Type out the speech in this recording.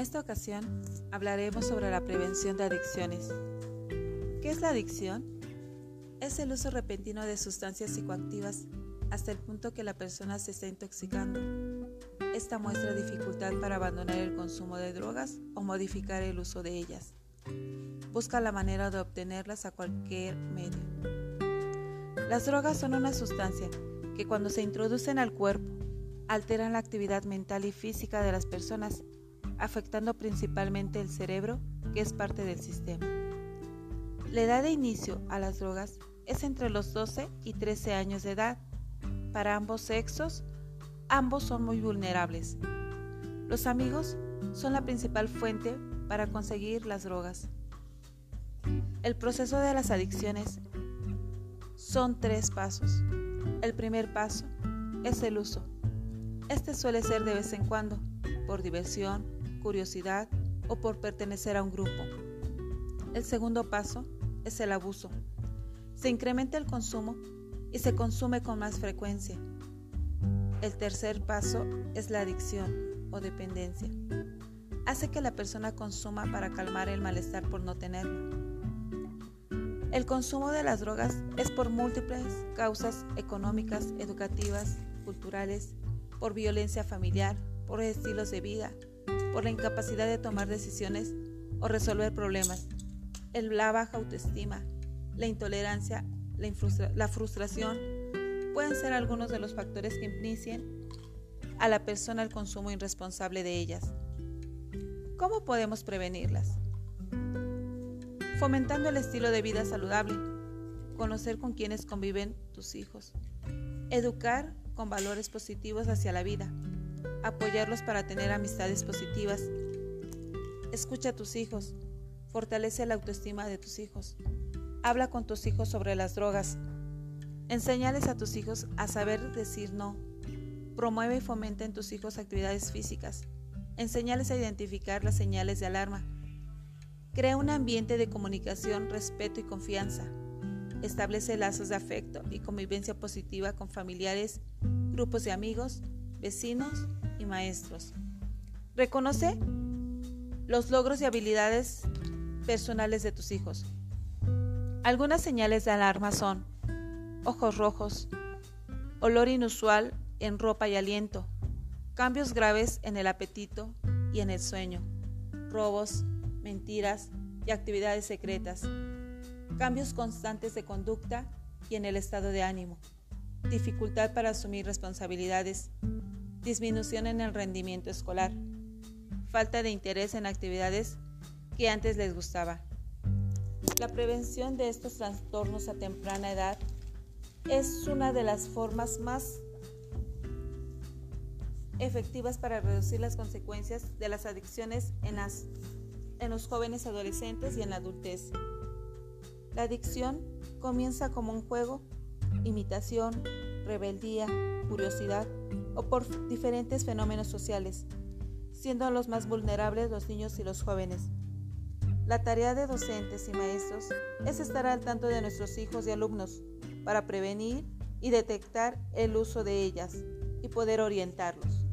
ocasión hablaremos sobre la prevención de adicciones. ¿Qué es la adicción? Es el uso repentino de sustancias psicoactivas hasta el punto que la persona se está intoxicando. Esta muestra dificultad para abandonar el consumo de drogas o modificar el uso de ellas. Busca la manera de obtenerlas a cualquier medio. Las drogas son una sustancia que cuando se introducen al cuerpo alteran la actividad mental y física de las personas, afectando principalmente el cerebro, que es parte del sistema. La edad de inicio a las drogas es entre los 12 y 13 años de edad. Para ambos sexos, ambos son muy vulnerables. Los amigos son la principal fuente para conseguir las drogas. El proceso de las adicciones son tres pasos. El primer paso es el uso. Este suele ser de vez en cuando, por diversión, curiosidad o por pertenecer a un grupo. El segundo paso es el abuso. Se incrementa el consumo y se consume con más frecuencia. El tercer paso es la adicción o dependencia. Hace que la persona consuma para calmar el malestar por no tenerlo. El consumo de las drogas es por múltiples causas económicas, educativas, culturales, por violencia familiar, por estilos de vida, por la incapacidad de tomar decisiones o resolver problemas, la baja autoestima, la intolerancia, la, frustración, pueden ser algunos de los factores que inicien a la persona al consumo irresponsable de ellas. ¿Cómo podemos prevenirlas? Fomentando el estilo de vida saludable, conocer con quienes conviven tus hijos, educar con valores positivos hacia la vida, apoyarlos para tener amistades positivas. Escucha a tus hijos, fortalece la autoestima de tus hijos. Habla con tus hijos sobre las drogas. Enseñales a tus hijos a saber decir no. Promueve y fomenta en tus hijos actividades físicas. Enseñales a identificar las señales de alarma. Crea un ambiente de comunicación, respeto y confianza. Establece lazos de afecto y convivencia positiva con familiares, grupos de amigos, vecinos maestros. Reconoce los logros y habilidades personales de tus hijos. Algunas señales de alarma son ojos rojos, olor inusual en ropa y aliento, cambios graves en el apetito y en el sueño, robos, mentiras y actividades secretas cambios constantes de conducta y en el estado de ánimo, dificultad para asumir responsabilidades, disminución en el rendimiento escolar, falta de interés en actividades que antes les gustaba. La prevención de estos trastornos a temprana edad es una de las formas más efectivas para reducir las consecuencias de las adicciones en, en los jóvenes adolescentes y en la adultez. La adicción comienza como un juego, imitación, rebeldía, curiosidad o por diferentes fenómenos sociales, siendo los más vulnerables los niños y los jóvenes. La tarea de docentes y maestros es estar al tanto de nuestros hijos y alumnos para prevenir y detectar el uso de ellas y poder orientarlos.